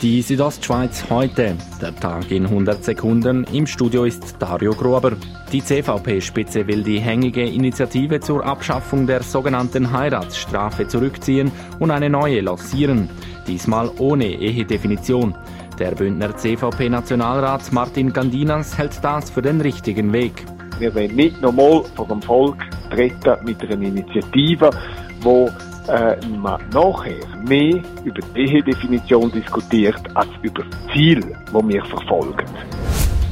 Die Südostschweiz heute. Der Tag in 100 Sekunden. Im Studio ist Dario Gruber. Die CVP-Spitze will die hängige Initiative zur Abschaffung der sogenannten Heiratsstrafe zurückziehen und eine neue lancieren. Diesmal ohne Ehedefinition. Der Bündner CVP-Nationalrat Martin Gandinas hält das für den richtigen Weg. Wir wollen nicht nochmal vor dem Volk treten mit einer Initiative, die äh, man nachher mehr über die Ehedefinition diskutiert als über das Ziel, das wir verfolgen.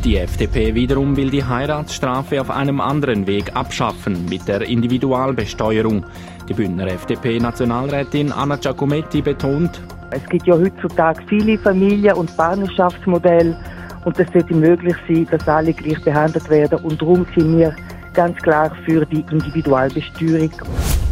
Die FDP wiederum will die Heiratsstrafe auf einem anderen Weg abschaffen, mit der Individualbesteuerung. Die Bündner FDP-Nationalrätin Anna Giacometti betont, es gibt ja heutzutage viele Familien- und Partnerschaftsmodelle und es sollte möglich sein, dass alle gleich behandelt werden und darum sind wir ganz klar für die Individualbesteuerung.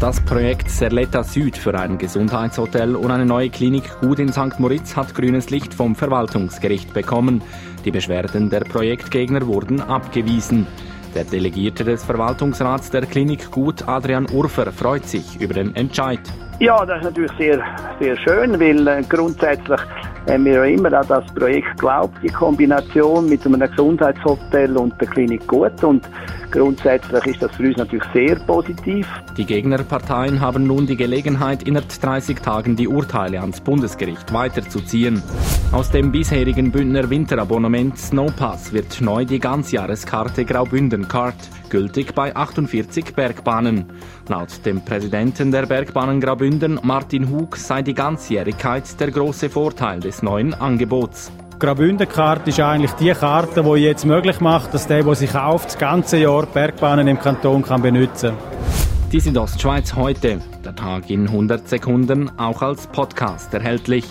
Das Projekt Serletta Süd für ein Gesundheitshotel und eine neue Klinik Gut in St. Moritz hat grünes Licht vom Verwaltungsgericht bekommen. Die Beschwerden der Projektgegner wurden abgewiesen. Der Delegierte des Verwaltungsrats der Klinik Gut, Adrian Urfer, freut sich über den Entscheid. Ja, das ist natürlich sehr, sehr schön, weil äh, grundsätzlich haben wir ja immer an das Projekt geglaubt, die Kombination mit einem Gesundheitshotel und der Klinik Gut. Und grundsätzlich ist das für uns natürlich sehr positiv. Die Gegnerparteien haben nun die Gelegenheit, innerhalb 30 Tagen die Urteile ans Bundesgericht weiterzuziehen. Aus dem bisherigen Bündner Winterabonnement Snowpass wird neu die Ganzjahreskarte Graubünden Card, gültig bei 48 Bergbahnen. Laut dem Präsidenten der Bergbahnen Graubünden, Martin Hug, sei die Ganzjährigkeit der große Vorteil des neuen Angebots. Graubünden-Karte ist eigentlich die Karte, die jetzt möglich macht, dass der, der sie kauft, das ganze Jahr Bergbahnen im Kanton kann benutzen kann. Die Südostschweiz heute. Der Tag in 100 Sekunden, auch als Podcast erhältlich.